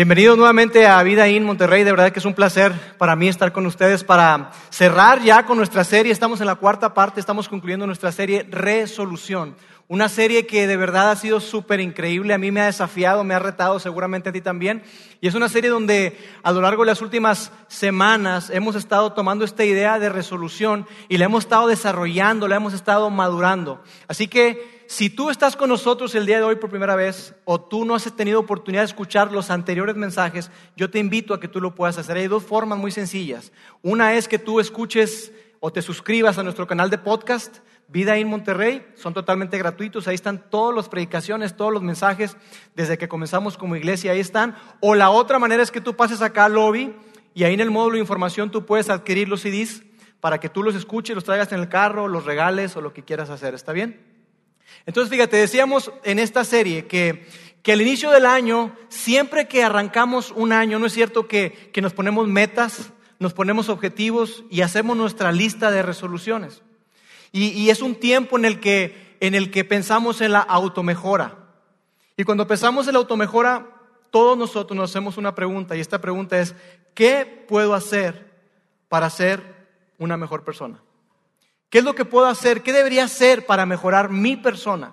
Bienvenidos nuevamente a Vida In Monterrey. De verdad que es un placer para mí estar con ustedes para cerrar ya con nuestra serie. Estamos en la cuarta parte, estamos concluyendo nuestra serie Resolución. Una serie que de verdad ha sido súper increíble. A mí me ha desafiado, me ha retado, seguramente a ti también. Y es una serie donde a lo largo de las últimas semanas hemos estado tomando esta idea de resolución y la hemos estado desarrollando, la hemos estado madurando. Así que si tú estás con nosotros el día de hoy por primera vez o tú no has tenido oportunidad de escuchar los anteriores mensajes, yo te invito a que tú lo puedas hacer. Hay dos formas muy sencillas. Una es que tú escuches o te suscribas a nuestro canal de podcast, Vida en Monterrey, son totalmente gratuitos, ahí están todas las predicaciones, todos los mensajes desde que comenzamos como iglesia, ahí están. O la otra manera es que tú pases acá al lobby y ahí en el módulo de información tú puedes adquirir los CDs para que tú los escuches, los traigas en el carro, los regales o lo que quieras hacer, ¿está bien? Entonces, fíjate, decíamos en esta serie que, que al inicio del año, siempre que arrancamos un año, no es cierto que, que nos ponemos metas, nos ponemos objetivos y hacemos nuestra lista de resoluciones. Y, y, es un tiempo en el, que, en el que pensamos en la automejora. Y cuando pensamos en la automejora, todos nosotros nos hacemos una pregunta y esta pregunta es, ¿qué puedo hacer para ser una mejor persona? ¿Qué es lo que puedo hacer? ¿Qué debería hacer para mejorar mi persona?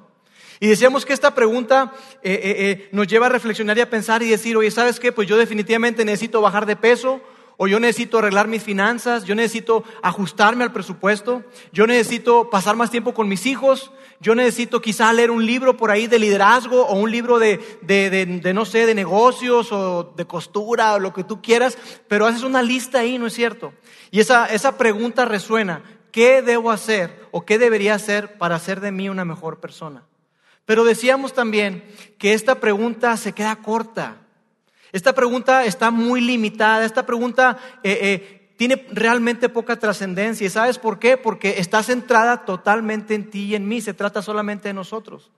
Y decíamos que esta pregunta eh, eh, eh, nos lleva a reflexionar y a pensar y decir, oye, ¿sabes qué? Pues yo definitivamente necesito bajar de peso, o yo necesito arreglar mis finanzas, yo necesito ajustarme al presupuesto, yo necesito pasar más tiempo con mis hijos, yo necesito quizá leer un libro por ahí de liderazgo o un libro de, de, de, de, no sé, de negocios o de costura o lo que tú quieras, pero haces una lista ahí, ¿no es cierto? Y esa, esa pregunta resuena. ¿Qué debo hacer o qué debería hacer para hacer de mí una mejor persona? Pero decíamos también que esta pregunta se queda corta. Esta pregunta está muy limitada. Esta pregunta eh, eh, tiene realmente poca trascendencia. ¿Y sabes por qué? Porque está centrada totalmente en ti y en mí. Se trata solamente de nosotros.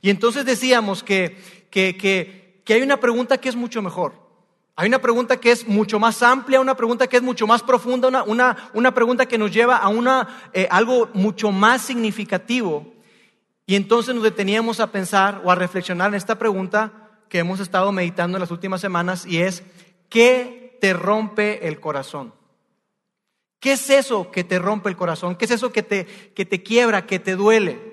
Y entonces decíamos que, que, que hay una pregunta que es mucho mejor. Hay una pregunta que es mucho más amplia, una pregunta que es mucho más profunda, una, una, una pregunta que nos lleva a una, eh, algo mucho más significativo. Y entonces nos deteníamos a pensar o a reflexionar en esta pregunta que hemos estado meditando en las últimas semanas y es, ¿qué te rompe el corazón? ¿Qué es eso que te rompe el corazón? ¿Qué es eso que te, que te quiebra, que te duele?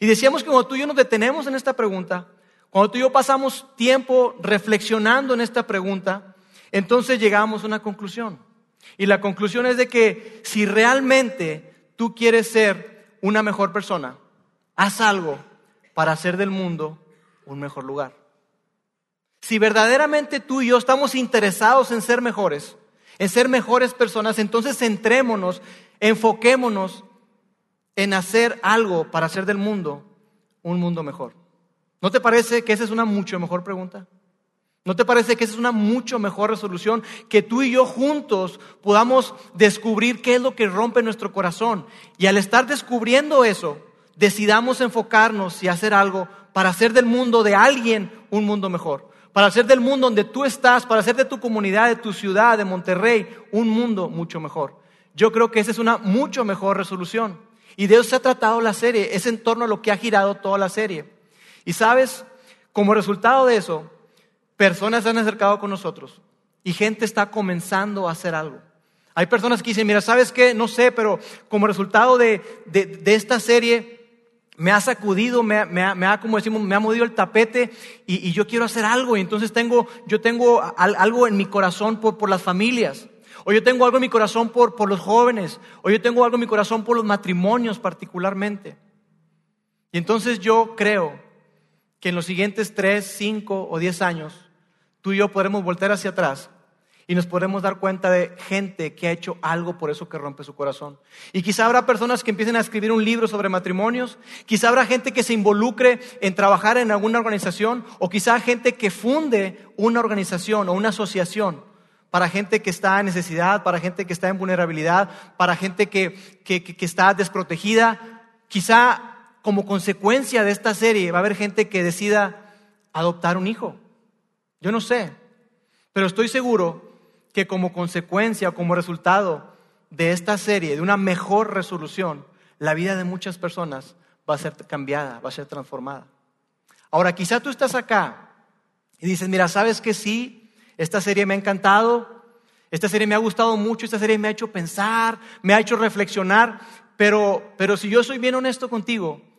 Y decíamos que cuando tú y yo nos detenemos en esta pregunta, cuando tú y yo pasamos tiempo reflexionando en esta pregunta, entonces llegamos a una conclusión. Y la conclusión es de que si realmente tú quieres ser una mejor persona, haz algo para hacer del mundo un mejor lugar. Si verdaderamente tú y yo estamos interesados en ser mejores, en ser mejores personas, entonces centrémonos, enfoquémonos en hacer algo para hacer del mundo un mundo mejor. ¿No te parece que esa es una mucho mejor pregunta? ¿No te parece que esa es una mucho mejor resolución? Que tú y yo juntos podamos descubrir qué es lo que rompe nuestro corazón. Y al estar descubriendo eso, decidamos enfocarnos y hacer algo para hacer del mundo de alguien un mundo mejor. Para hacer del mundo donde tú estás, para hacer de tu comunidad, de tu ciudad, de Monterrey, un mundo mucho mejor. Yo creo que esa es una mucho mejor resolución. Y de eso se ha tratado la serie. Es en torno a lo que ha girado toda la serie. Y sabes, como resultado de eso, personas se han acercado con nosotros y gente está comenzando a hacer algo. Hay personas que dicen, mira, ¿sabes qué? No sé, pero como resultado de, esta serie me ha sacudido, me, ha, como decimos, me ha movido el tapete y, yo quiero hacer algo. Y entonces tengo, yo tengo algo en mi corazón por, por las familias. O yo tengo algo en mi corazón por, por los jóvenes. O yo tengo algo en mi corazón por los matrimonios particularmente. Y entonces yo creo que en los siguientes tres, cinco o diez años, tú y yo podremos voltear hacia atrás y nos podremos dar cuenta de gente que ha hecho algo por eso que rompe su corazón. Y quizá habrá personas que empiecen a escribir un libro sobre matrimonios, quizá habrá gente que se involucre en trabajar en alguna organización, o quizá gente que funde una organización o una asociación para gente que está en necesidad, para gente que está en vulnerabilidad, para gente que, que, que está desprotegida. Quizá como consecuencia de esta serie va a haber gente que decida adoptar un hijo. Yo no sé, pero estoy seguro que como consecuencia como resultado de esta serie, de una mejor resolución, la vida de muchas personas va a ser cambiada, va a ser transformada. Ahora, quizá tú estás acá y dices, mira, ¿sabes que sí? Esta serie me ha encantado, esta serie me ha gustado mucho, esta serie me ha hecho pensar, me ha hecho reflexionar, pero, pero si yo soy bien honesto contigo,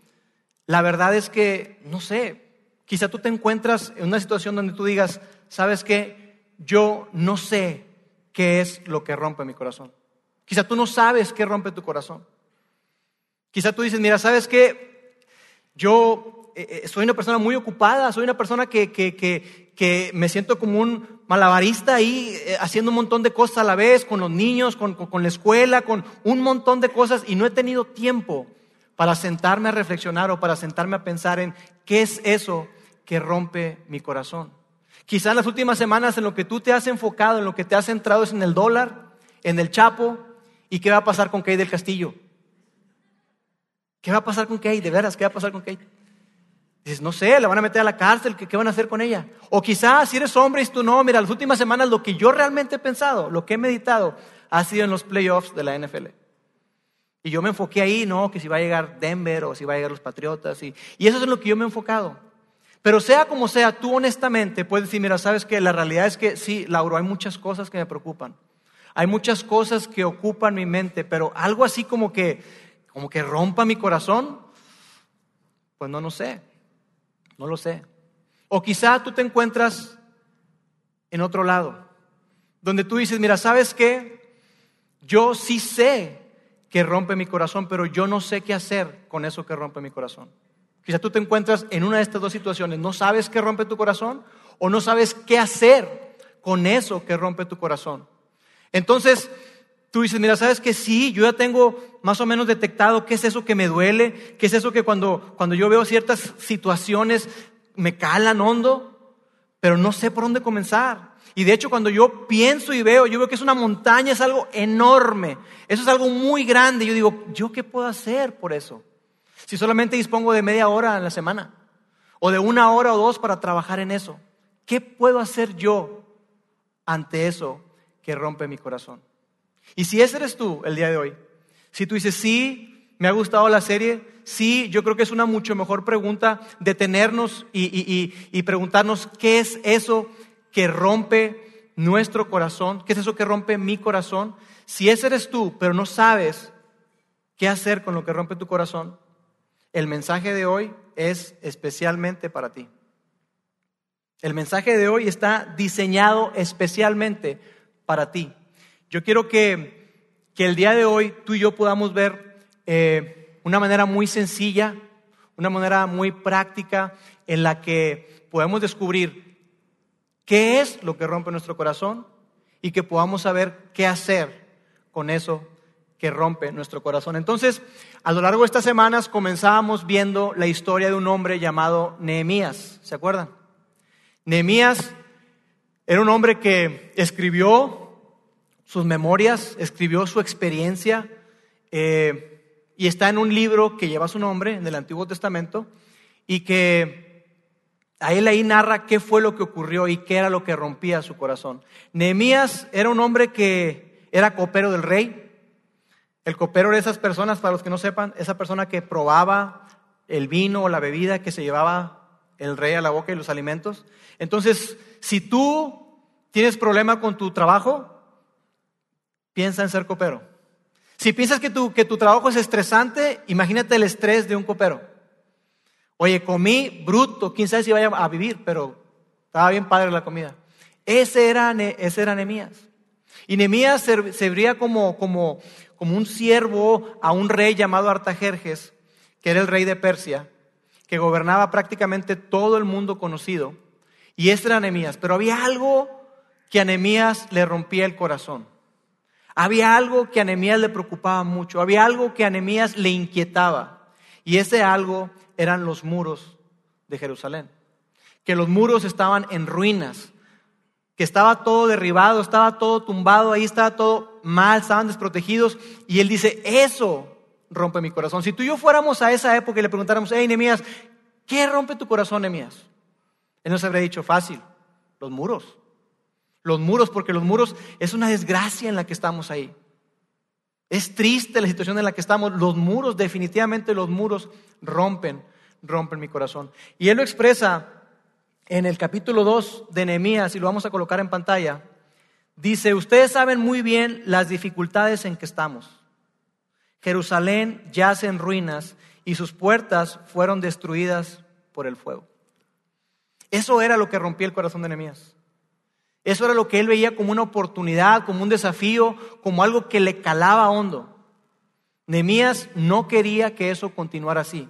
la verdad es que, no sé, quizá tú te encuentras en una situación donde tú digas, ¿sabes qué? Yo no sé qué es lo que rompe mi corazón. Quizá tú no sabes qué rompe tu corazón. Quizá tú dices, mira, ¿sabes qué? Yo eh, eh, soy una persona muy ocupada, soy una persona que, que, que, que me siento como un malabarista ahí eh, haciendo un montón de cosas a la vez, con los niños, con, con, la escuela, con un montón de cosas y no he tenido tiempo para sentarme a reflexionar o para sentarme a pensar en qué es eso que rompe mi corazón. Quizás en las últimas semanas en lo que tú te has enfocado, en lo que te has centrado es en el dólar, en el chapo y qué va a pasar con Kate del Castillo. ¿Qué va a pasar con Kate? De veras, ¿qué va a pasar con Kate? Dices, no sé, la van a meter a la cárcel, ¿qué, van a hacer con ella? O quizás si eres hombre y tú no, mira, las últimas semanas lo que yo realmente he pensado, lo que he meditado, ha sido en los playoffs de la NFL. Y yo me enfoqué ahí, no, que si va a llegar Denver o si va a llegar los Patriotas. Y, y eso es en lo que yo me he enfocado. Pero sea como sea, tú honestamente puedes decir, mira, sabes que la realidad es que sí, Lauro, hay muchas cosas que me preocupan. Hay muchas cosas que ocupan mi mente, pero algo así como que, como que rompa mi corazón, pues no, no sé. No lo sé. O quizá tú te encuentras en otro lado, donde tú dices, mira, ¿sabes qué? Yo sí sé que rompe mi corazón, pero yo no sé qué hacer con eso que rompe mi corazón. Quizá tú te encuentras en una de estas dos situaciones, no sabes qué rompe tu corazón o no sabes qué hacer con eso que rompe tu corazón. Entonces, tú dices, mira, ¿sabes que sí? Yo ya tengo más o menos detectado qué es eso que me duele, qué es eso que cuando, cuando yo veo ciertas situaciones me calan hondo, pero no sé por dónde comenzar. Y de hecho cuando yo pienso y veo, yo veo que es una montaña, es algo enorme, eso es algo muy grande. Yo digo, ¿yo qué puedo hacer por eso? Si solamente dispongo de media hora en la semana, o de una hora o dos para trabajar en eso, ¿qué puedo hacer yo ante eso que rompe mi corazón? Y si ese eres tú el día de hoy, si tú dices, sí, me ha gustado la serie, sí, yo creo que es una mucho mejor pregunta detenernos y, y, y, preguntarnos qué es eso que rompe nuestro corazón, qué es eso que rompe mi corazón. Si ese eres tú, pero no sabes qué hacer con lo que rompe tu corazón, el mensaje de hoy es especialmente para ti. El mensaje de hoy está diseñado especialmente para ti. Yo quiero que, el día de hoy tú y yo podamos ver eh, una manera muy sencilla, una manera muy práctica en la que podemos descubrir qué es lo que rompe nuestro corazón y que podamos saber qué hacer con eso que rompe nuestro corazón. Entonces, a lo largo de estas semanas comenzábamos viendo la historia de un hombre llamado Nehemías, ¿se acuerdan? Nehemías era un hombre que escribió sus memorias, escribió su experiencia eh, y está en un libro que lleva su nombre en el Antiguo Testamento y que a él ahí narra qué fue lo que ocurrió y qué era lo que rompía su corazón. Nehemías era un hombre que era copero del rey. El copero era esas personas, para los que no sepan, esa persona que probaba el vino o la bebida que se llevaba el rey a la boca y los alimentos. Entonces, si tú tienes problema con tu trabajo, piensa en ser copero. Si piensas que tu, que tu trabajo es estresante, imagínate el estrés de un copero. Oye, comí bruto, quién sabe si vaya a vivir, pero estaba bien padre la comida. Ese era, ese era. Y Nemías serviría como, como, como un siervo a un rey llamado Artajerjes, que era el rey de Persia, que gobernaba prácticamente todo el mundo conocido. Y ese era Nemías. Pero había algo que a Nemías le rompía el corazón. Había algo que a Nehemías le preocupaba mucho, había algo que a Nehemías le inquietaba. Y ese algo eran los muros de Jerusalén. Que los muros estaban en ruinas, que estaba todo derribado, estaba todo tumbado, ahí estaba todo mal, estaban desprotegidos. Y él dice, eso rompe mi corazón. Si tú y yo fuéramos a esa época y le preguntáramos, hey, Nehemías, ¿qué rompe tu corazón, Nehemías? Él nos habría dicho, fácil, los muros los muros, porque los muros es una desgracia en la que estamos ahí. Es triste la situación en la que estamos. Los muros, definitivamente los muros rompen, rompen mi corazón. Y él lo expresa en el capítulo 2 de Nehemías, y lo vamos a colocar en pantalla, dice, ustedes saben muy bien las dificultades en que estamos. Jerusalén yace en ruinas y sus puertas fueron destruidas por el fuego. Eso era lo que rompía el corazón de Nehemías. Eso era lo que él veía como una oportunidad, como un desafío, como algo que le calaba hondo. Nehemías no quería que eso continuara así.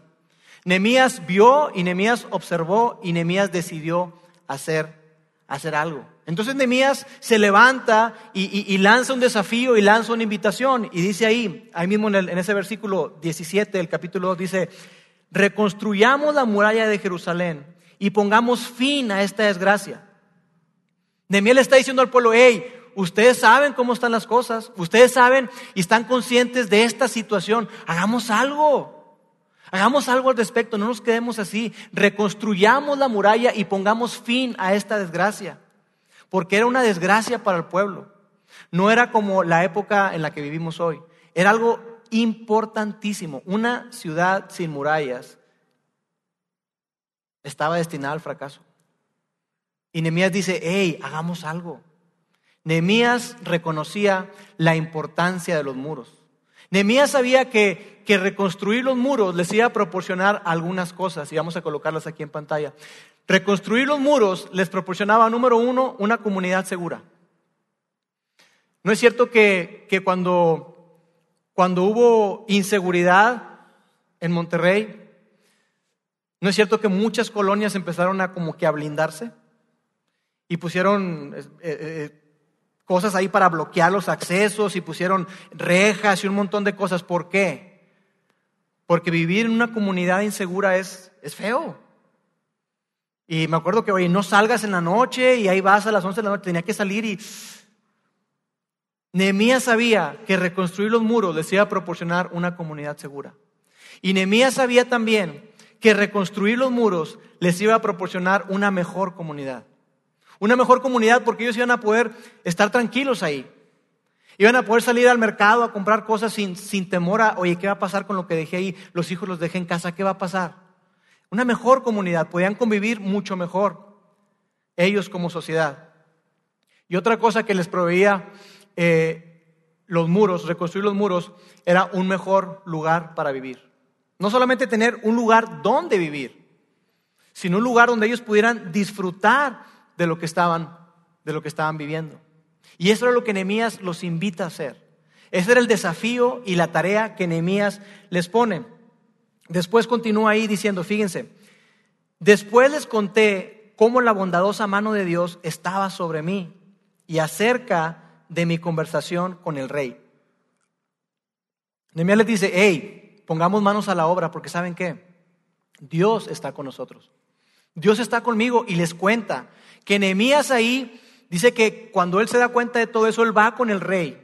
Nemías vio y Nemías observó y Nemías decidió hacer, hacer algo. Entonces Nemías se levanta y, lanza un desafío y lanza una invitación y dice ahí, ahí mismo en, en ese versículo 17 del capítulo 2, dice, reconstruyamos la muralla de Jerusalén y pongamos fin a esta desgracia. Le está diciendo al pueblo, hey, ustedes saben cómo están las cosas, ustedes saben y están conscientes de esta situación, hagamos algo. Hagamos algo al respecto, no nos quedemos así. Reconstruyamos la muralla y pongamos fin a esta desgracia. Porque era una desgracia para el pueblo. No era como la época en la que vivimos hoy. Era algo importantísimo. Una ciudad sin murallas estaba destinada al fracaso. Y Nehemías dice, hey, hagamos algo. Nehemías reconocía la importancia de los muros. Nehemías sabía que, que reconstruir los muros les iba a proporcionar algunas cosas, y vamos a colocarlas aquí en pantalla. Reconstruir los muros les proporcionaba, número uno, una comunidad segura. No es cierto que, que cuando, cuando hubo inseguridad en Monterrey, no es cierto que muchas colonias empezaron a como que a blindarse y pusieron eh, eh, cosas ahí para bloquear los accesos y pusieron rejas y un montón de cosas. ¿Por qué? Porque vivir en una comunidad insegura es, es feo. Y me acuerdo que, oye, no salgas en la noche y ahí vas a las 11 de la noche, tenía que salir y... Nehemías sabía que reconstruir los muros les iba a proporcionar una comunidad segura. Y Nehemías sabía también que reconstruir los muros les iba a proporcionar una mejor comunidad. Una mejor comunidad porque ellos iban a poder estar tranquilos ahí. Iban a poder salir al mercado a comprar cosas sin, sin temor a, oye, ¿qué va a pasar con lo que dejé ahí? Los hijos los dejé en casa, ¿qué va a pasar? Una mejor comunidad, podían convivir mucho mejor ellos como sociedad. Y otra cosa que les proveía eh, los muros, reconstruir los muros, era un mejor lugar para vivir. No solamente tener un lugar donde vivir, sino un lugar donde ellos pudieran disfrutar de lo que estaban, de lo que estaban viviendo. Y eso era lo que Nehemías los invita a hacer. Ese era el desafío y la tarea que Nehemías les pone. Después continúa ahí diciendo, fíjense, después les conté cómo la bondadosa mano de Dios estaba sobre mí y acerca de mi conversación con el rey. Nehemías les dice, hey, pongamos manos a la obra porque ¿saben qué? Dios está con nosotros. Dios está conmigo y les cuenta que Nehemías ahí dice que cuando él se da cuenta de todo eso, él va con el rey,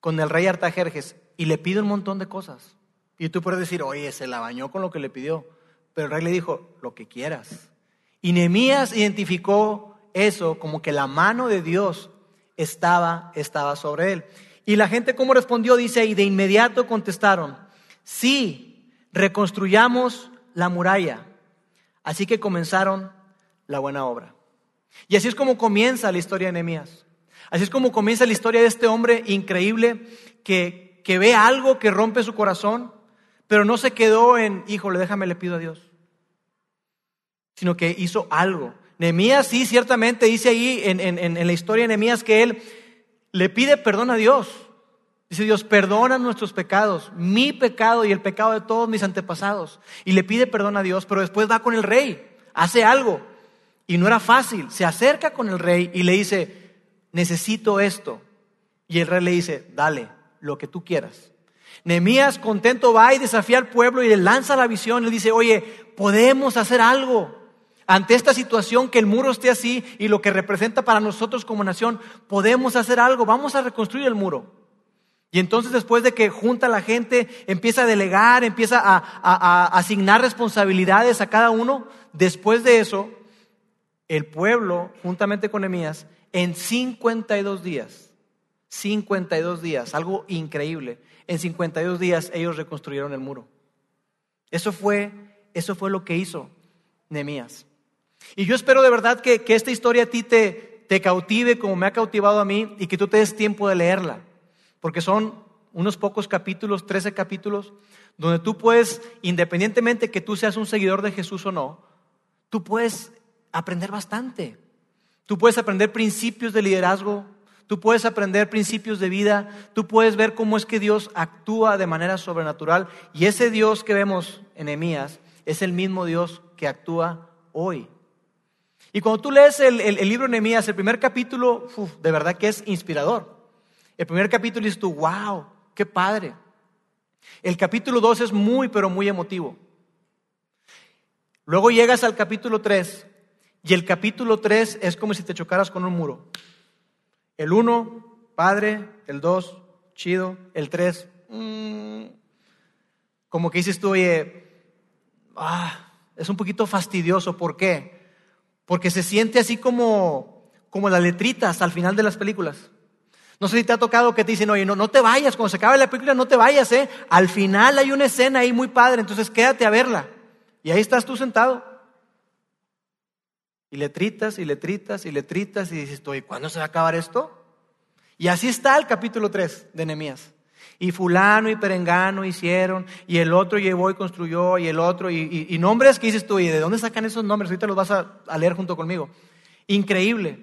con el rey Artajerjes, y le pide un montón de cosas. Y tú puedes decir, oye, se la bañó con lo que le pidió. Pero el rey le dijo, lo que quieras. Y Nehemías identificó eso como que la mano de Dios estaba, estaba sobre él. Y la gente, ¿cómo respondió? Dice, y de inmediato contestaron, sí, reconstruyamos la muralla. Así que comenzaron la buena obra. Y así es como comienza la historia de Nehemías. Así es como comienza la historia de este hombre increíble que, que ve algo que rompe su corazón, pero no se quedó en, híjole, déjame, le pido a Dios. Sino que hizo algo. Nehemías sí, ciertamente dice ahí en, en, en la historia de Nehemías que él le pide perdón a Dios. Dice Dios, perdona nuestros pecados, mi pecado y el pecado de todos mis antepasados. Y le pide perdón a Dios, pero después va con el rey, hace algo. Y no era fácil. Se acerca con el rey y le dice, necesito esto. Y el rey le dice, dale, lo que tú quieras. Nehemías contento va y desafía al pueblo y le lanza la visión. Le dice, oye, podemos hacer algo ante esta situación que el muro esté así y lo que representa para nosotros como nación. Podemos hacer algo, vamos a reconstruir el muro. Y entonces después de que junta a la gente, empieza a delegar, empieza a, a asignar responsabilidades a cada uno, después de eso, el pueblo, juntamente con Emías, en 52 días, 52 días, algo increíble, en 52 días ellos reconstruyeron el muro. Eso fue, eso fue lo que hizo Nehemías. Y yo espero de verdad que, esta historia a ti te, te cautive como me ha cautivado a mí y que tú te des tiempo de leerla, porque son unos pocos capítulos, 13 capítulos, donde tú puedes, independientemente que tú seas un seguidor de Jesús o no, tú puedes aprender bastante. Tú puedes aprender principios de liderazgo, tú puedes aprender principios de vida, tú puedes ver cómo es que Dios actúa de manera sobrenatural y ese Dios que vemos en Emías es el mismo Dios que actúa hoy. Y cuando tú lees el, libro de Nehemías, el primer capítulo, de verdad que es inspirador. El primer capítulo dices tú, wow, qué padre. El capítulo 2 es muy, pero muy emotivo. Luego llegas al capítulo 3 y el capítulo 3 es como si te chocaras con un muro. El 1, padre, el 2, chido, el 3, mm, como que dices tú, oye, ah, es un poquito fastidioso. ¿Por qué? Porque se siente así como, como las letritas al final de las películas. No sé si te ha tocado que te dicen, oye, no, no te vayas, cuando se acabe la película no te vayas, ¿eh? Al final hay una escena ahí muy padre, entonces quédate a verla. Y ahí estás tú sentado. Y letritas y letritas y letritas y dices, oye, ¿cuándo se va a acabar esto? Y así está el capítulo 3 de Nehemías. Y fulano y perengano hicieron, y el otro llevó y construyó, y el otro, y, nombres que dices tú, ¿y de dónde sacan esos nombres? Ahorita los vas a, a leer junto conmigo. Increíble.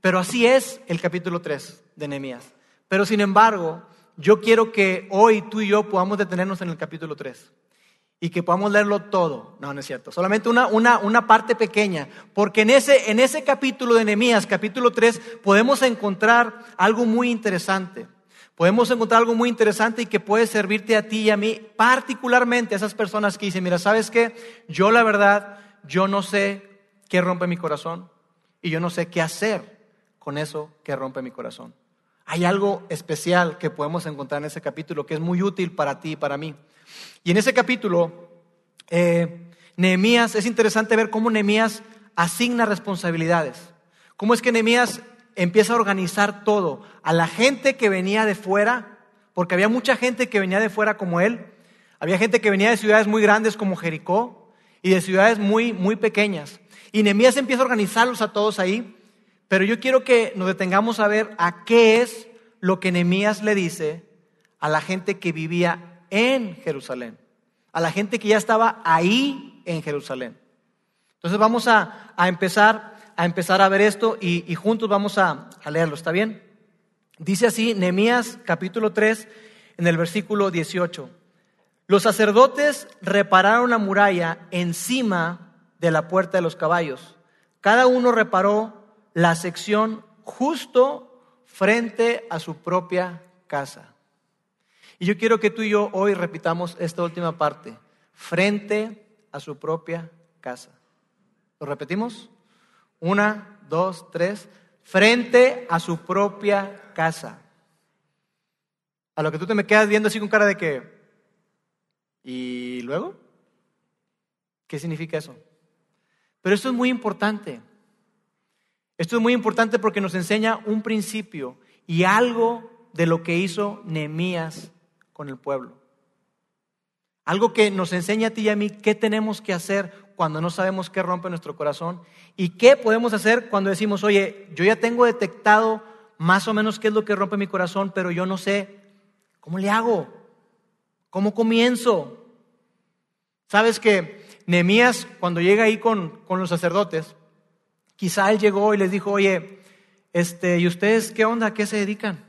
Pero así es el capítulo 3 de Nehemías. Pero sin embargo, yo quiero que hoy tú y yo podamos detenernos en el capítulo 3 y que podamos leerlo todo. No, no es cierto. Solamente una, una, una parte pequeña. Porque en ese, en ese capítulo de Nehemías, capítulo 3, podemos encontrar algo muy interesante. Podemos encontrar algo muy interesante y que puede servirte a ti y a mí, particularmente a esas personas que dicen, mira, ¿sabes qué? Yo la verdad, yo no sé qué rompe mi corazón y yo no sé qué hacer con eso que rompe mi corazón. Hay algo especial que podemos encontrar en ese capítulo que es muy útil para ti y para mí. Y en ese capítulo, eh, Nehemías, es interesante ver cómo Nehemías asigna responsabilidades. Cómo es que Nehemías empieza a organizar todo. A la gente que venía de fuera, porque había mucha gente que venía de fuera como él. Había gente que venía de ciudades muy grandes como Jericó y de ciudades muy, muy pequeñas. Y Nehemías empieza a organizarlos a todos ahí pero yo quiero que nos detengamos a ver a qué es lo que Nehemías le dice a la gente que vivía en Jerusalén, a la gente que ya estaba ahí en Jerusalén. Entonces vamos a, empezar, a empezar a ver esto y, juntos vamos a, a, leerlo, ¿está bien? Dice así Nehemías capítulo 3 en el versículo 18. Los sacerdotes repararon la muralla encima de la puerta de los caballos. Cada uno reparó la sección justo frente a su propia casa. Y yo quiero que tú y yo hoy repitamos esta última parte, frente a su propia casa. ¿Lo repetimos? Una, dos, tres, frente a su propia casa. A lo que tú te me quedas viendo así con cara de que, ¿y luego? ¿Qué significa eso? Pero esto es muy importante. Esto es muy importante porque nos enseña un principio y algo de lo que hizo Nehemías con el pueblo. Algo que nos enseña a ti y a mí qué tenemos que hacer cuando no sabemos qué rompe nuestro corazón y qué podemos hacer cuando decimos, oye, yo ya tengo detectado más o menos qué es lo que rompe mi corazón, pero yo no sé cómo le hago, cómo comienzo. Sabes que Nehemías, cuando llega ahí con, con los sacerdotes, Quizá él llegó y les dijo, oye, este, ¿y ustedes qué onda? ¿A qué se dedican?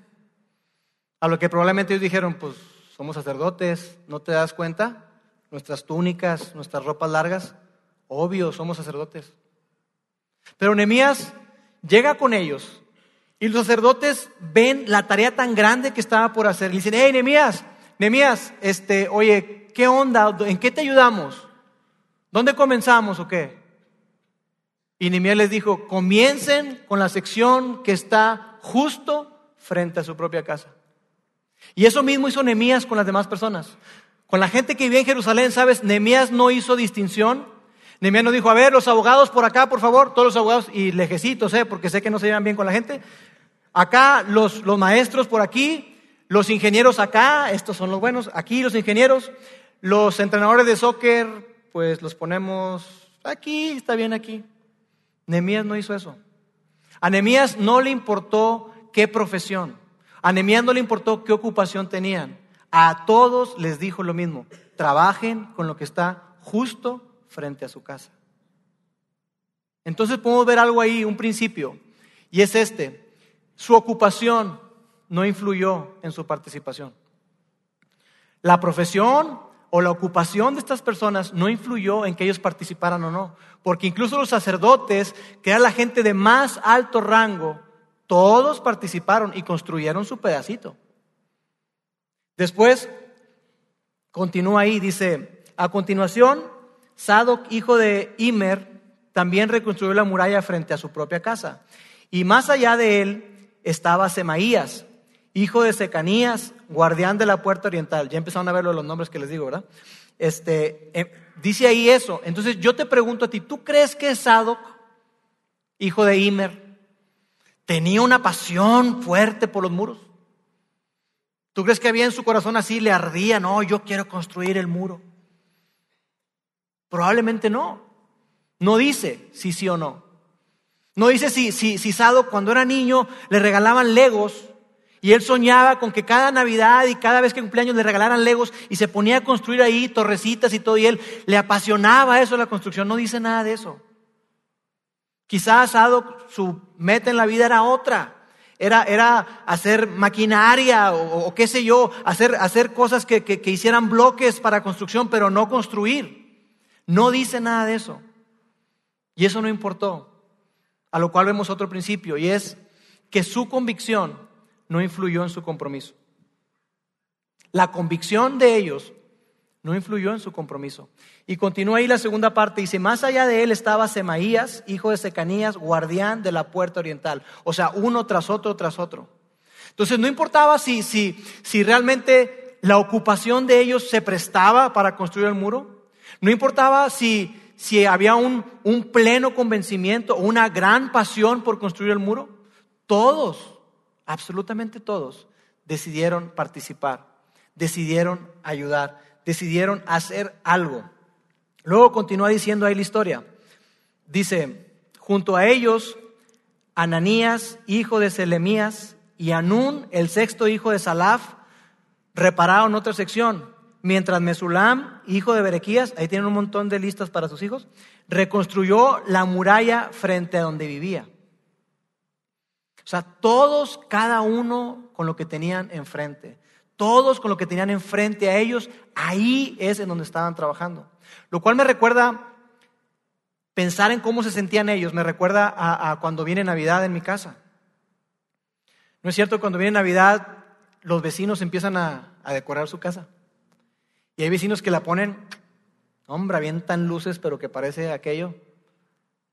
A lo que probablemente ellos dijeron, pues somos sacerdotes, ¿no te das cuenta? Nuestras túnicas, nuestras ropas largas, obvio, somos sacerdotes. Pero Nehemías llega con ellos y los sacerdotes ven la tarea tan grande que estaba por hacer. Le dicen, hey, Nehemías, Nehemías, este, oye, ¿qué onda? ¿En qué te ayudamos? ¿Dónde comenzamos o qué? Y Nehemías les dijo, comiencen con la sección que está justo frente a su propia casa. Y eso mismo hizo Nehemías con las demás personas. Con la gente que vivía en Jerusalén, ¿sabes? Nehemías no hizo distinción. Nehemías no dijo, a ver, los abogados por acá, por favor, todos los abogados y lejecitos, ¿eh? porque sé que no se llevan bien con la gente. Acá los, los maestros por aquí, los ingenieros acá, estos son los buenos, aquí los ingenieros, los entrenadores de soccer, pues los ponemos aquí, está bien aquí. Nehemías no hizo eso. A Nehemías no le importó qué profesión. A Nehemías no le importó qué ocupación tenían. A todos les dijo lo mismo. Trabajen con lo que está justo frente a su casa. Entonces podemos ver algo ahí, un principio, y es este. Su ocupación no influyó en su participación. La profesión o la ocupación de estas personas no influyó en que ellos participaran o no, porque incluso los sacerdotes, que era la gente de más alto rango, todos participaron y construyeron su pedacito. Después, continúa ahí, dice, a continuación, Sadoc, hijo de Imer, también reconstruyó la muralla frente a su propia casa. Y más allá de él estaba Semaías, hijo de Secanías, guardián de la puerta oriental. Ya empezaron a ver los nombres que les digo, ¿verdad? Este, eh, dice ahí eso. Entonces yo te pregunto a ti, ¿tú crees que Sadoc, hijo de Imer, tenía una pasión fuerte por los muros? ¿Tú crees que había en su corazón así, le ardía, no, yo quiero construir el muro? Probablemente no. No dice si sí o no. No dice si, si, si Sado cuando era niño le regalaban legos y él soñaba con que cada Navidad y cada vez que cumpleaños le regalaran legos y se ponía a construir ahí torrecitas y todo y él le apasionaba eso la construcción. No dice nada de eso. Quizás Sado su meta en la vida era otra. Era, era hacer maquinaria o, qué sé yo, hacer, hacer cosas que, que, que hicieran bloques para construcción, pero no construir. No dice nada de eso. Y eso no importó. A lo cual vemos otro principio y es que su convicción no influyó en su compromiso. La convicción de ellos no influyó en su compromiso. Y continúa ahí la segunda parte, dice, más allá de él estaba Semaías, hijo de Secanías, guardián de la puerta oriental. O sea, uno tras otro, tras otro. Entonces no importaba si, si, si realmente la ocupación de ellos se prestaba para construir el muro. No importaba si, si había un, un pleno convencimiento o una gran pasión por construir el muro. Todos absolutamente todos, decidieron participar, decidieron ayudar, decidieron hacer algo. Luego continúa diciendo ahí la historia. Dice, junto a ellos, Ananías, hijo de Selemías, y Anún, el sexto hijo de Salaf, repararon otra sección, mientras Mesulam, hijo de Berequías, ahí tienen un montón de listas para sus hijos, reconstruyó la muralla frente a donde vivía. O sea, todos, cada uno con lo que tenían enfrente. Todos con lo que tenían enfrente a ellos, ahí es en donde estaban trabajando. Lo cual me recuerda pensar en cómo se sentían ellos, me recuerda a, cuando viene Navidad en mi casa. ¿No es cierto? Cuando viene Navidad, los vecinos empiezan a, decorar su casa. Y hay vecinos que la ponen, hombre, avientan luces, pero que parece aquello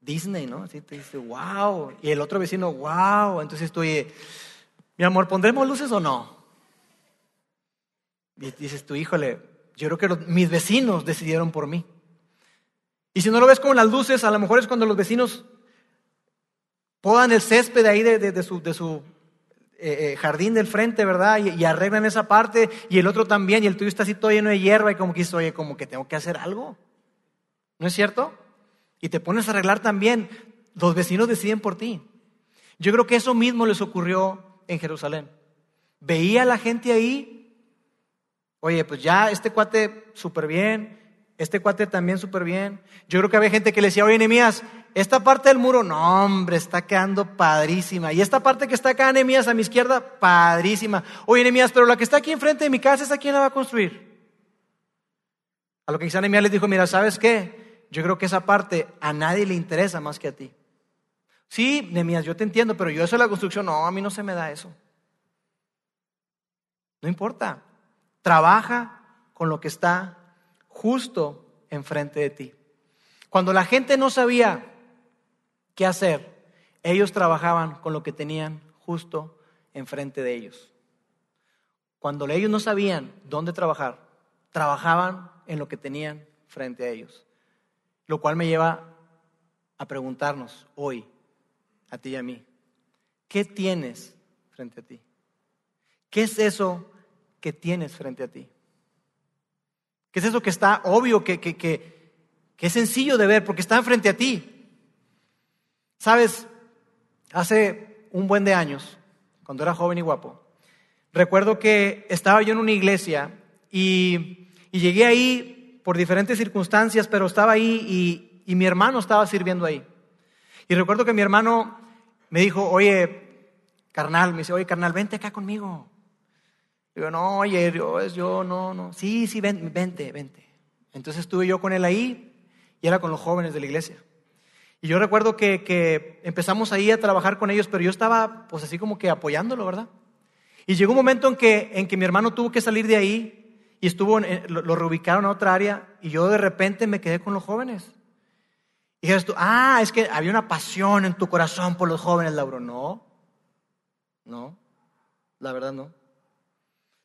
Disney, ¿no? Así te dice, wow. Y el otro vecino, wow. Entonces tú, mi amor, ¿pondremos luces o no? Y dices tú, híjole, yo creo que mis vecinos decidieron por mí. Y si no lo ves con las luces, a lo mejor es cuando los vecinos podan el césped ahí de, su, de su eh, eh, jardín del frente, ¿verdad? Y, y, arreglan esa parte, y el otro también, y el tuyo está así todo lleno de hierba, y como que dices, oye, como que tengo que hacer algo. ¿No es cierto? Y te pones a arreglar también, los vecinos deciden por ti. Yo creo que eso mismo les ocurrió en Jerusalén. Veía a la gente ahí, oye, pues ya este cuate súper bien, este cuate también súper bien. Yo creo que había gente que le decía, oye, Nehemías, esta parte del muro, no, hombre, está quedando padrísima. Y esta parte que está acá, Nehemías, a mi izquierda, padrísima. Oye, Nehemías, pero la que está aquí enfrente de mi casa, ¿esa quién la va a construir? A lo que quizá Nehemías les dijo, mira, ¿sabes qué? Yo creo que esa parte a nadie le interesa más que a ti. Sí, Nemías, yo te entiendo, pero yo eso de la construcción, no, a mí no se me da eso. No importa. Trabaja con lo que está justo enfrente de ti. Cuando la gente no sabía qué hacer, ellos trabajaban con lo que tenían justo enfrente de ellos. Cuando ellos no sabían dónde trabajar, trabajaban en lo que tenían frente a ellos. Lo cual me lleva a preguntarnos hoy, a ti y a mí, ¿qué tienes frente a ti? ¿Qué es eso que tienes frente a ti? ¿Qué es eso que está obvio, que, que, que, es sencillo de ver, porque está frente a ti? Sabes, hace un buen de años, cuando era joven y guapo, recuerdo que estaba yo en una iglesia y, llegué ahí por diferentes circunstancias, pero estaba ahí y, y mi hermano estaba sirviendo ahí. Y recuerdo que mi hermano me dijo, oye, carnal, me dice, oye, carnal, vente acá conmigo. Digo, no, oye, yo, yo no, no. Sí, sí, ven, vente, vente. Entonces estuve yo con él ahí y era con los jóvenes de la iglesia. Y yo recuerdo que, que, empezamos ahí a trabajar con ellos, pero yo estaba pues así como que apoyándolo, ¿verdad? Y llegó un momento en que, en que mi hermano tuvo que salir de ahí y estuvo, lo, lo, reubicaron a otra área y yo de repente me quedé con los jóvenes. Y tú, ah, es que había una pasión en tu corazón por los jóvenes, Lauro. No, no, la verdad no.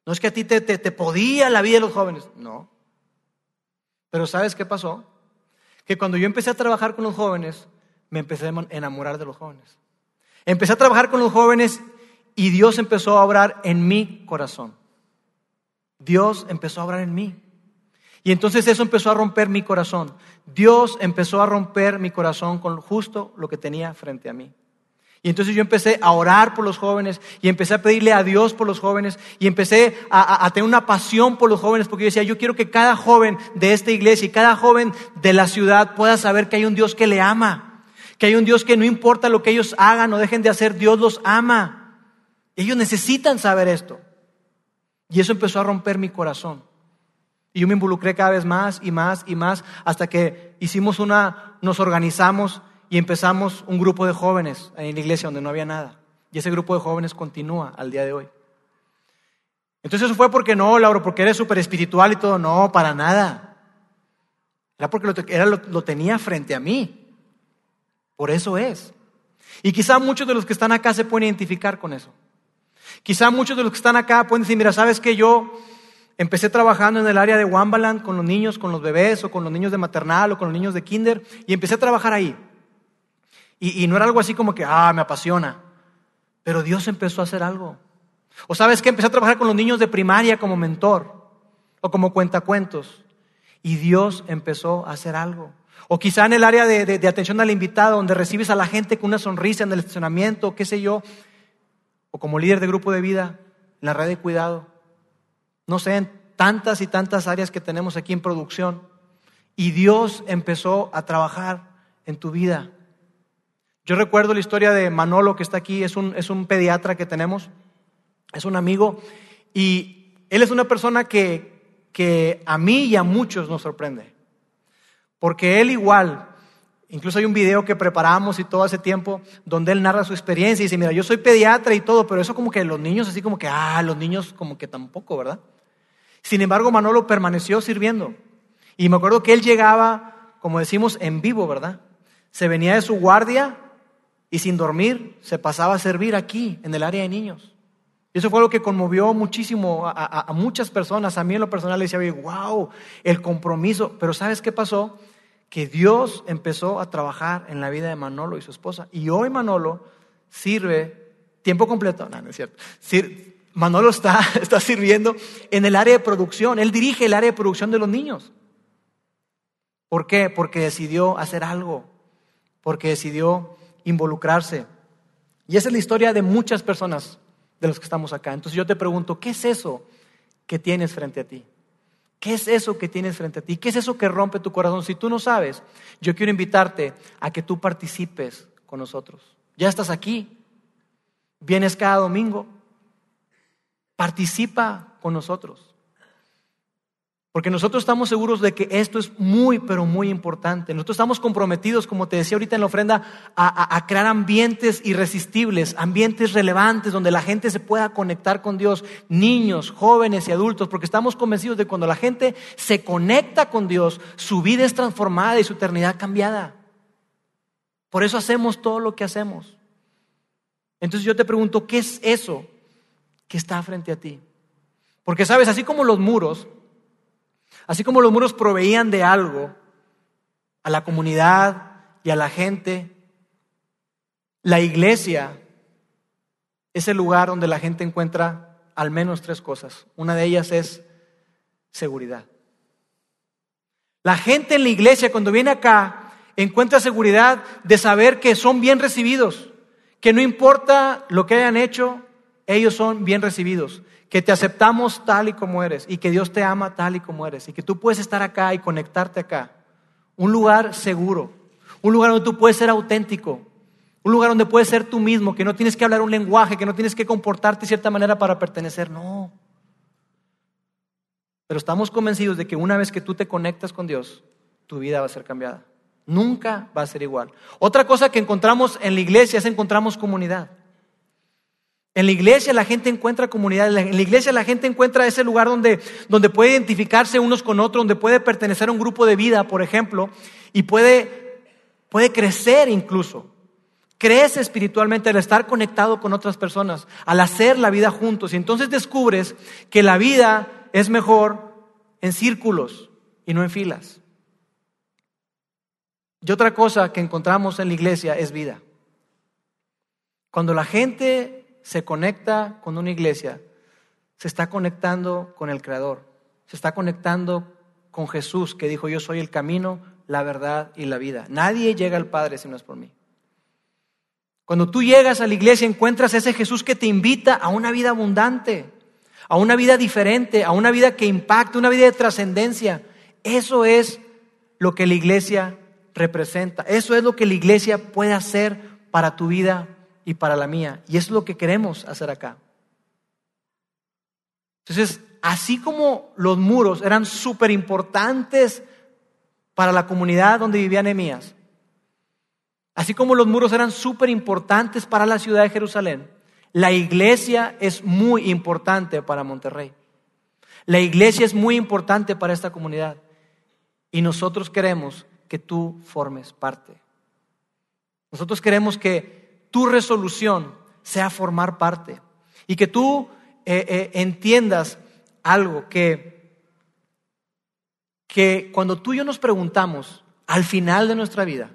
No es que a ti te, te, te podía la vida de los jóvenes, no. Pero ¿sabes qué pasó? Que cuando yo empecé a trabajar con los jóvenes, me empecé a enamorar de los jóvenes. Empecé a trabajar con los jóvenes y Dios empezó a obrar en mi corazón. Dios empezó a obrar en mí. Y entonces eso empezó a romper mi corazón. Dios empezó a romper mi corazón con justo lo que tenía frente a mí. Y entonces yo empecé a orar por los jóvenes y empecé a pedirle a Dios por los jóvenes y empecé a, tener una pasión por los jóvenes porque yo decía, yo quiero que cada joven de esta iglesia y cada joven de la ciudad pueda saber que hay un Dios que le ama, que hay un Dios que no importa lo que ellos hagan o dejen de hacer, Dios los ama. Ellos necesitan saber esto. Y eso empezó a romper mi corazón. Y yo me involucré cada vez más y más y más hasta que hicimos una, nos organizamos y empezamos un grupo de jóvenes en la iglesia donde no había nada. Y ese grupo de jóvenes continúa al día de hoy. Entonces eso fue porque no, Lauro, porque eres súper espiritual y todo. No, para nada. Era porque lo, era, lo, tenía frente a mí. Por eso es. Y quizá muchos de los que están acá se pueden identificar con eso. Quizá muchos de los que están acá pueden decir, mira, ¿sabes que yo empecé trabajando en el área de Wambaland con los niños, con los bebés o con los niños de maternal o con los niños de kinder y empecé a trabajar ahí? Y, no era algo así como que, ah, me apasiona. Pero Dios empezó a hacer algo. O sabes que empecé a trabajar con los niños de primaria como mentor o como cuentacuentos. Y Dios empezó a hacer algo. O quizá en el área de, atención al invitado, donde recibes a la gente con una sonrisa en el estacionamiento, qué sé yo. O como líder de grupo de vida, en la red de cuidado. No sé, en tantas y tantas áreas que tenemos aquí en producción. Y Dios empezó a trabajar en tu vida. Yo recuerdo la historia de Manolo que está aquí, es un, es un pediatra que tenemos, es un amigo, y él es una persona que, que a mí y a muchos nos sorprende. Porque él igual, incluso hay un video que preparamos y todo hace tiempo, donde él narra su experiencia y dice, mira, yo soy pediatra y todo, pero eso como que los niños así como que, ah, los niños como que tampoco, ¿verdad? Sin embargo, Manolo permaneció sirviendo. Y me acuerdo que él llegaba, como decimos, en vivo, ¿verdad? Se venía de su guardia y sin dormir se pasaba a servir aquí, en el área de niños. Y eso fue algo que conmovió muchísimo a, muchas personas. A mí en lo personal le decía, wow, el compromiso. Pero ¿sabes qué pasó? Que Dios empezó a trabajar en la vida de Manolo y su esposa. Y hoy Manolo sirve tiempo completo. No, no es cierto. Manolo está, está sirviendo en el área de producción. Él dirige el área de producción de los niños. ¿Por qué? Porque decidió hacer algo. Porque decidió involucrarse. Y esa es la historia de muchas personas de los que estamos acá. Entonces yo te pregunto, ¿qué es eso que tienes frente a ti? ¿Qué es eso que tienes frente a ti? ¿Qué es eso que rompe tu corazón? Si tú no sabes, yo quiero invitarte a que tú participes con nosotros. Ya estás aquí, vienes cada domingo, participa con nosotros. Porque nosotros estamos seguros de que esto es muy, pero muy importante. Nosotros estamos comprometidos, como te decía ahorita en la ofrenda, a, crear ambientes irresistibles, ambientes relevantes donde la gente se pueda conectar con Dios, niños, jóvenes y adultos, porque estamos convencidos de que cuando la gente se conecta con Dios, su vida es transformada y su eternidad cambiada. Por eso hacemos todo lo que hacemos. Entonces yo te pregunto, ¿qué es eso que está frente a ti? Porque sabes, así como los muros, Así como los muros proveían de algo a la comunidad y a la gente, la iglesia es el lugar donde la gente encuentra al menos tres cosas. Una de ellas es seguridad. La gente en la iglesia cuando viene acá encuentra seguridad de saber que son bien recibidos, que no importa lo que hayan hecho, ellos son bien recibidos, que te aceptamos tal y como eres y que Dios te ama tal y como eres y que tú puedes estar acá y conectarte acá. Un lugar seguro, un lugar donde tú puedes ser auténtico, un lugar donde puedes ser tú mismo, que no tienes que hablar un lenguaje, que no tienes que comportarte de cierta manera para pertenecer, no. Pero estamos convencidos de que una vez que tú te conectas con Dios, tu vida va a ser cambiada. Nunca va a ser igual. Otra cosa que encontramos en la iglesia es encontramos comunidad. En la iglesia la gente encuentra comunidad, en la iglesia la gente encuentra ese lugar donde, donde puede identificarse unos con otros, donde puede pertenecer a un grupo de vida, por ejemplo, y puede, puede crecer incluso. Crece espiritualmente al estar conectado con otras personas, al hacer la vida juntos. Y entonces descubres que la vida es mejor en círculos y no en filas. Y otra cosa que encontramos en la iglesia es vida. Cuando la gente se conecta con una iglesia, se está conectando con el Creador, se está conectando con Jesús que dijo, yo soy el camino, la verdad y la vida. Nadie llega al Padre si no es por mí. Cuando tú llegas a la iglesia encuentras ese Jesús que te invita a una vida abundante, a una vida diferente, a una vida que impacte, una vida de trascendencia. Eso es lo que la iglesia representa. Eso es lo que la iglesia puede hacer para tu vida y para la mía. Y eso es lo que queremos hacer acá. Entonces, así como los muros eran súper importantes para la comunidad donde vivía Nehemías, así como los muros eran súper importantes para la ciudad de Jerusalén, la iglesia es muy importante para Monterrey. La iglesia es muy importante para esta comunidad. Y nosotros queremos que tú formes parte. Nosotros queremos que tu resolución sea formar parte y que tú eh, eh, entiendas algo que, que cuando tú y yo nos preguntamos al final de nuestra vida,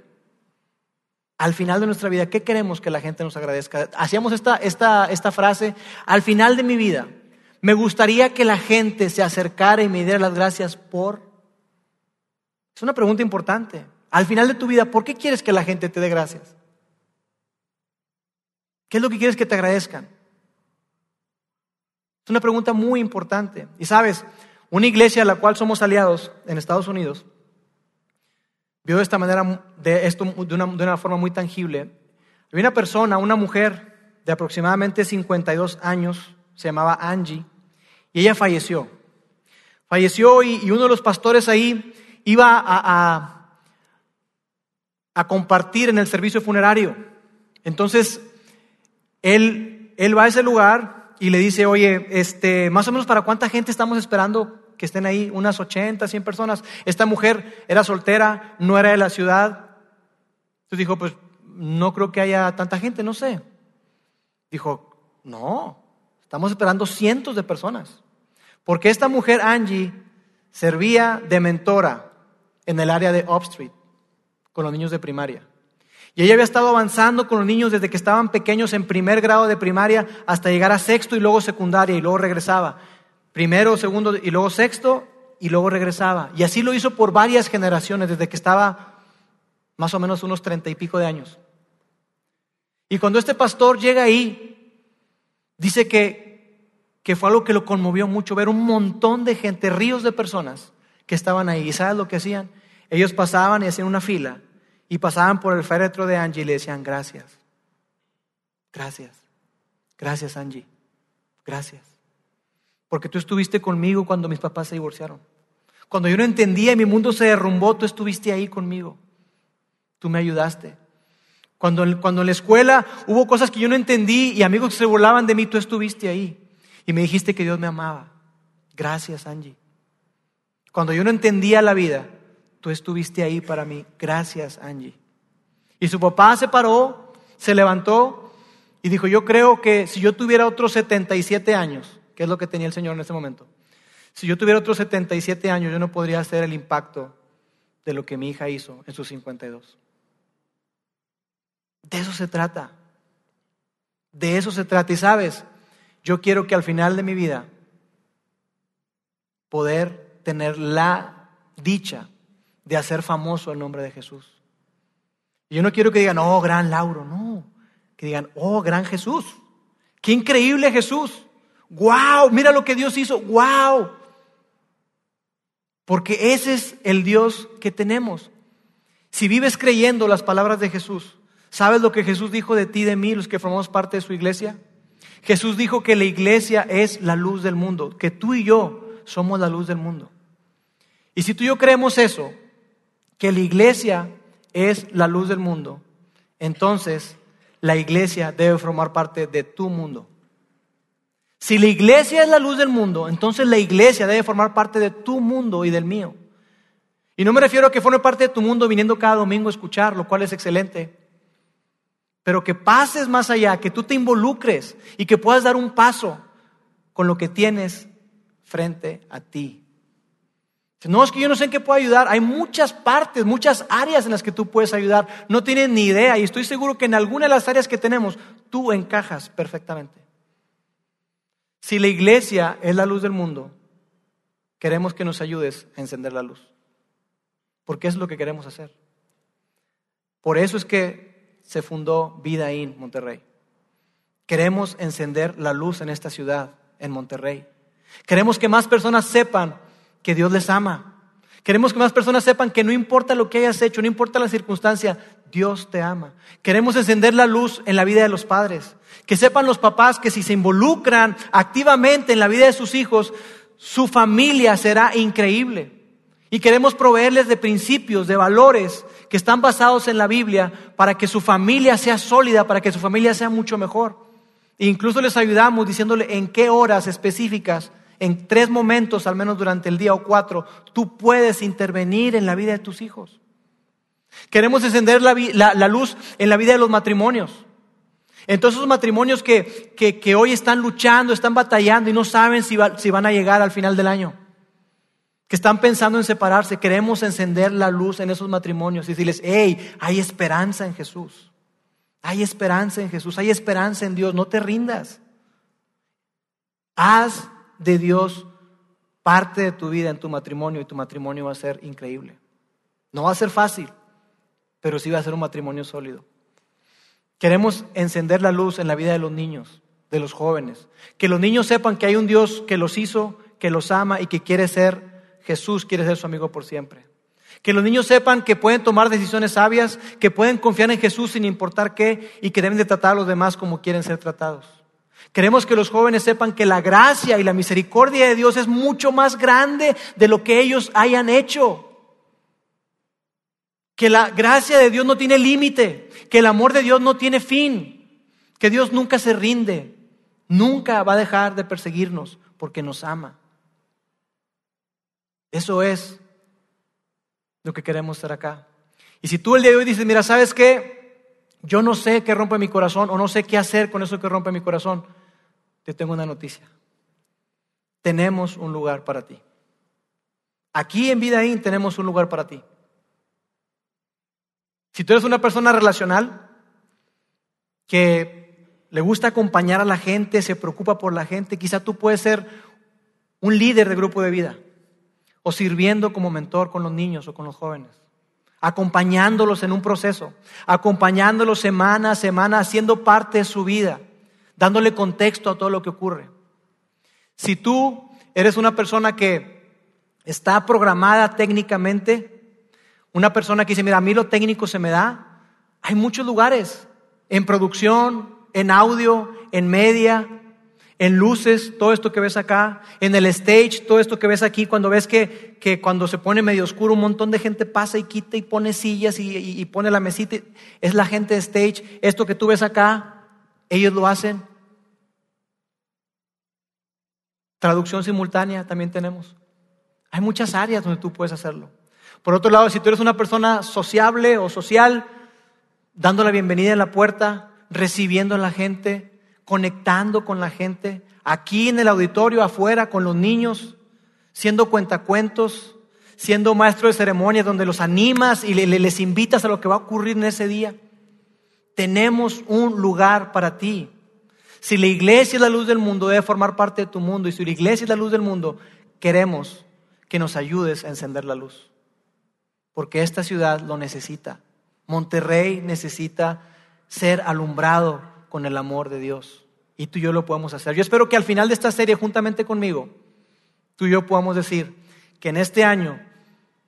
al final de nuestra vida, ¿qué queremos que la gente nos agradezca? Hacíamos esta, esta, esta frase, al final de mi vida, me gustaría que la gente se acercara y me diera las gracias por es una pregunta importante. Al final de tu vida, ¿por qué quieres que la gente te dé gracias? ¿Qué es lo que quieres que te agradezcan? Es una pregunta muy importante. Y sabes, una iglesia a la cual somos aliados en Estados Unidos vio de esta manera, de esto de una, forma muy tangible. Había una persona, una mujer de aproximadamente 52 años, se llamaba Angie, y ella falleció. Falleció y, uno de los pastores ahí iba a, compartir en el servicio funerario. Entonces, él, él va a ese lugar y le dice, oye, este, más o menos para cuánta gente estamos esperando que estén ahí, unas 80, 100 personas. Esta mujer era soltera, no era de la ciudad. Entonces dijo, pues no creo que haya tanta gente, no sé. Dijo, no, estamos esperando cientos de personas. Porque esta mujer, Angie, servía de mentora en el área de Upstreet con los niños de primaria. Y ella había estado avanzando con los niños desde que estaban pequeños en primer grado de primaria hasta llegar a sexto y luego secundaria y luego regresaba. Primero, segundo y luego sexto y luego regresaba. Y así lo hizo por varias generaciones desde que estaba más o menos unos treinta y pico de años. Y cuando este pastor llega ahí, dice que, que fue algo que lo conmovió mucho ver un montón de gente, ríos de personas que estaban ahí. ¿Y sabes lo que hacían? Ellos pasaban y hacían una fila y pasaban por el féretro de Angie y le decían gracias. Gracias. Gracias, Angie. Gracias. Porque tú estuviste conmigo cuando mis papás se divorciaron. Cuando yo no entendía y mi mundo se derrumbó, tú estuviste ahí conmigo. Tú me ayudaste. Cuando, cuando en la escuela hubo cosas que yo no entendí y amigos que se burlaban de mí, tú estuviste ahí. Y me dijiste que Dios me amaba. Gracias, Angie. Cuando yo no entendía la vida, tú estuviste ahí para mí. Gracias, Angie. Y su papá se paró, se levantó y dijo, yo creo que si yo tuviera otros 77 años, que es lo que tenía el Señor en ese momento, si yo tuviera otros 77 años, yo no podría hacer el impacto de lo que mi hija hizo en sus 52. De eso se trata. De eso se trata. Y sabes, yo quiero que al final de mi vida poder tener la dicha de hacer famoso el nombre de Jesús. Y yo no quiero que digan, oh, gran Lauro, no. Que digan, oh, gran Jesús. Qué increíble Jesús. Wow, mira lo que Dios hizo. Wow. Porque ese es el Dios que tenemos. Si vives creyendo las palabras de Jesús, ¿sabes lo que Jesús dijo de ti, de mí, los que formamos parte de su iglesia? Jesús dijo que la iglesia es la luz del mundo, que tú y yo somos la luz del mundo. Y si tú y yo creemos eso, que la iglesia es la luz del mundo, entonces la iglesia debe formar parte de tu mundo. Si la iglesia es la luz del mundo, entonces la iglesia debe formar parte de tu mundo y del mío. Y no me refiero a que forme parte de tu mundo viniendo cada domingo a escuchar, lo cual es excelente. Pero que pases más allá, que tú te involucres y que puedas dar un paso con lo que tienes frente a ti. No, es que yo no sé en qué puedo ayudar. Hay muchas partes, muchas áreas en las que tú puedes ayudar. No tienes ni idea y estoy seguro que en alguna de las áreas que tenemos tú encajas perfectamente. Si la iglesia es la luz del mundo, queremos que nos ayudes a encender la luz. Porque es lo que queremos hacer. Por eso es que se fundó Vida In Monterrey. Queremos encender la luz en esta ciudad, en Monterrey. Queremos que más personas sepan que Dios les ama. Queremos que más personas sepan que no importa lo que hayas hecho, no importa la circunstancia, Dios te ama. Queremos encender la luz en la vida de los padres. Que sepan los papás que si se involucran activamente en la vida de sus hijos, su familia será increíble. Y queremos proveerles de principios, de valores que están basados en la Biblia para que su familia sea sólida, para que su familia sea mucho mejor. E incluso les ayudamos diciéndole en qué horas específicas, en tres momentos, al menos durante el día o cuatro, tú puedes intervenir en la vida de tus hijos. Queremos encender la, luz en la vida de los matrimonios. Entonces esos matrimonios que, que, hoy están luchando, están batallando y no saben si, si van a llegar al final del año que están pensando en separarse, queremos encender la luz en esos matrimonios y decirles, hey, hay esperanza en Jesús. Hay esperanza en Jesús, hay esperanza en Dios, no te rindas. Haz de Dios parte de tu vida en tu matrimonio y tu matrimonio va a ser increíble. No va a ser fácil, pero sí va a ser un matrimonio sólido. Queremos encender la luz en la vida de los niños, de los jóvenes. Que los niños sepan que hay un Dios que los hizo, que los ama y que quiere ser Jesús quiere ser su amigo por siempre. Que los niños sepan que pueden tomar decisiones sabias, que pueden confiar en Jesús sin importar qué y que deben de tratar a los demás como quieren ser tratados. Queremos que los jóvenes sepan que la gracia y la misericordia de Dios es mucho más grande de lo que ellos hayan hecho. Que la gracia de Dios no tiene límite, que el amor de Dios no tiene fin, que Dios nunca se rinde, nunca va a dejar de perseguirnos porque nos ama. Eso es lo que queremos ser acá. Y si tú el día de hoy dices, mira, ¿sabes qué? Yo no sé qué rompe mi corazón o no sé qué hacer con eso que rompe mi corazón, te tengo una noticia. Tenemos un lugar para ti. Aquí en Vidaín tenemos un lugar para ti. Si tú eres una persona relacional que le gusta acompañar a la gente, se preocupa por la gente, quizá tú puedes ser un líder de grupo de vida o sirviendo como mentor con los niños o con los jóvenes, acompañándolos en un proceso, acompañándolos semana a semana, haciendo parte de su vida, dándole contexto a todo lo que ocurre. Si tú eres una persona que está programada técnicamente, una persona que dice, mira, a mí lo técnico se me da, hay muchos lugares, en producción, en audio, en media, en luces, todo esto que ves acá, en el stage, todo esto que ves aquí, cuando ves que, que cuando se pone medio oscuro un montón de gente pasa y quita y pone sillas y, y, pone la mesita, es la gente de stage, esto que tú ves acá, ellos lo hacen. Traducción simultánea también tenemos. Hay muchas áreas donde tú puedes hacerlo. Por otro lado, si tú eres una persona sociable o social, dando la bienvenida en la puerta, recibiendo a la gente, conectando con la gente, aquí en el auditorio, afuera, con los niños, siendo cuentacuentos, siendo maestro de ceremonias, donde los animas y les invitas a lo que va a ocurrir en ese día. Tenemos un lugar para ti. Si la iglesia es la luz del mundo, debe formar parte de tu mundo. Y si la iglesia es la luz del mundo, queremos que nos ayudes a encender la luz. Porque esta ciudad lo necesita. Monterrey necesita ser alumbrado con el amor de Dios. Y tú y yo lo podemos hacer. Yo espero que al final de esta serie, juntamente conmigo, tú y yo podamos decir que en este año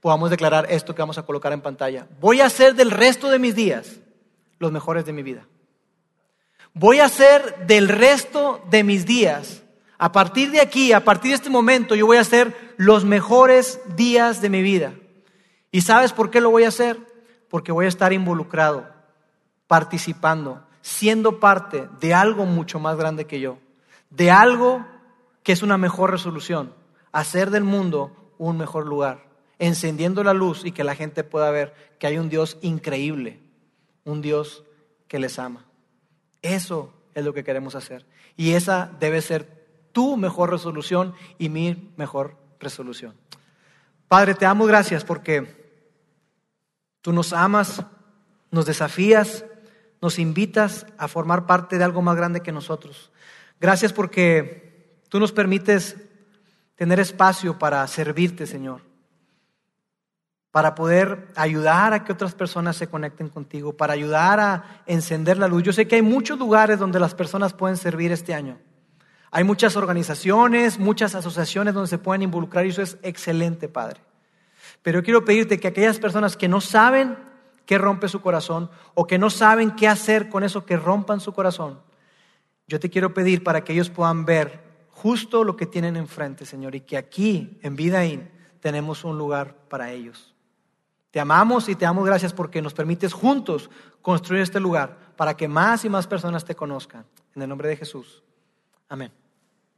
podamos declarar esto que vamos a colocar en pantalla. Voy a hacer del resto de mis días los mejores de mi vida. Voy a hacer del resto de mis días, a partir de aquí, a partir de este momento, yo voy a hacer los mejores días de mi vida. ¿Y sabes por qué lo voy a hacer? Porque voy a estar involucrado, participando, siendo parte de algo mucho más grande que yo, de algo que es una mejor resolución, hacer del mundo un mejor lugar, encendiendo la luz y que la gente pueda ver que hay un Dios increíble, un Dios que les ama. Eso es lo que queremos hacer. Y esa debe ser tu mejor resolución y mi mejor resolución. Padre, te damos gracias porque tú nos amas, nos desafías, nos invitas a formar parte de algo más grande que nosotros. Gracias porque tú nos permites tener espacio para servirte, Señor para poder ayudar a que otras personas se conecten contigo, para ayudar a encender la luz. Yo sé que hay muchos lugares donde las personas pueden servir este año. Hay muchas organizaciones, muchas asociaciones donde se pueden involucrar y eso es excelente, Padre. Pero quiero pedirte que aquellas personas que no saben qué rompe su corazón o que no saben qué hacer con eso que rompan su corazón, yo te quiero pedir para que ellos puedan ver justo lo que tienen enfrente, Señor, y que aquí, en Vidaín, tenemos un lugar para ellos. Te amamos y te damos gracias porque nos permites juntos construir este lugar para que más y más personas te conozcan. En el nombre de Jesús. Amén.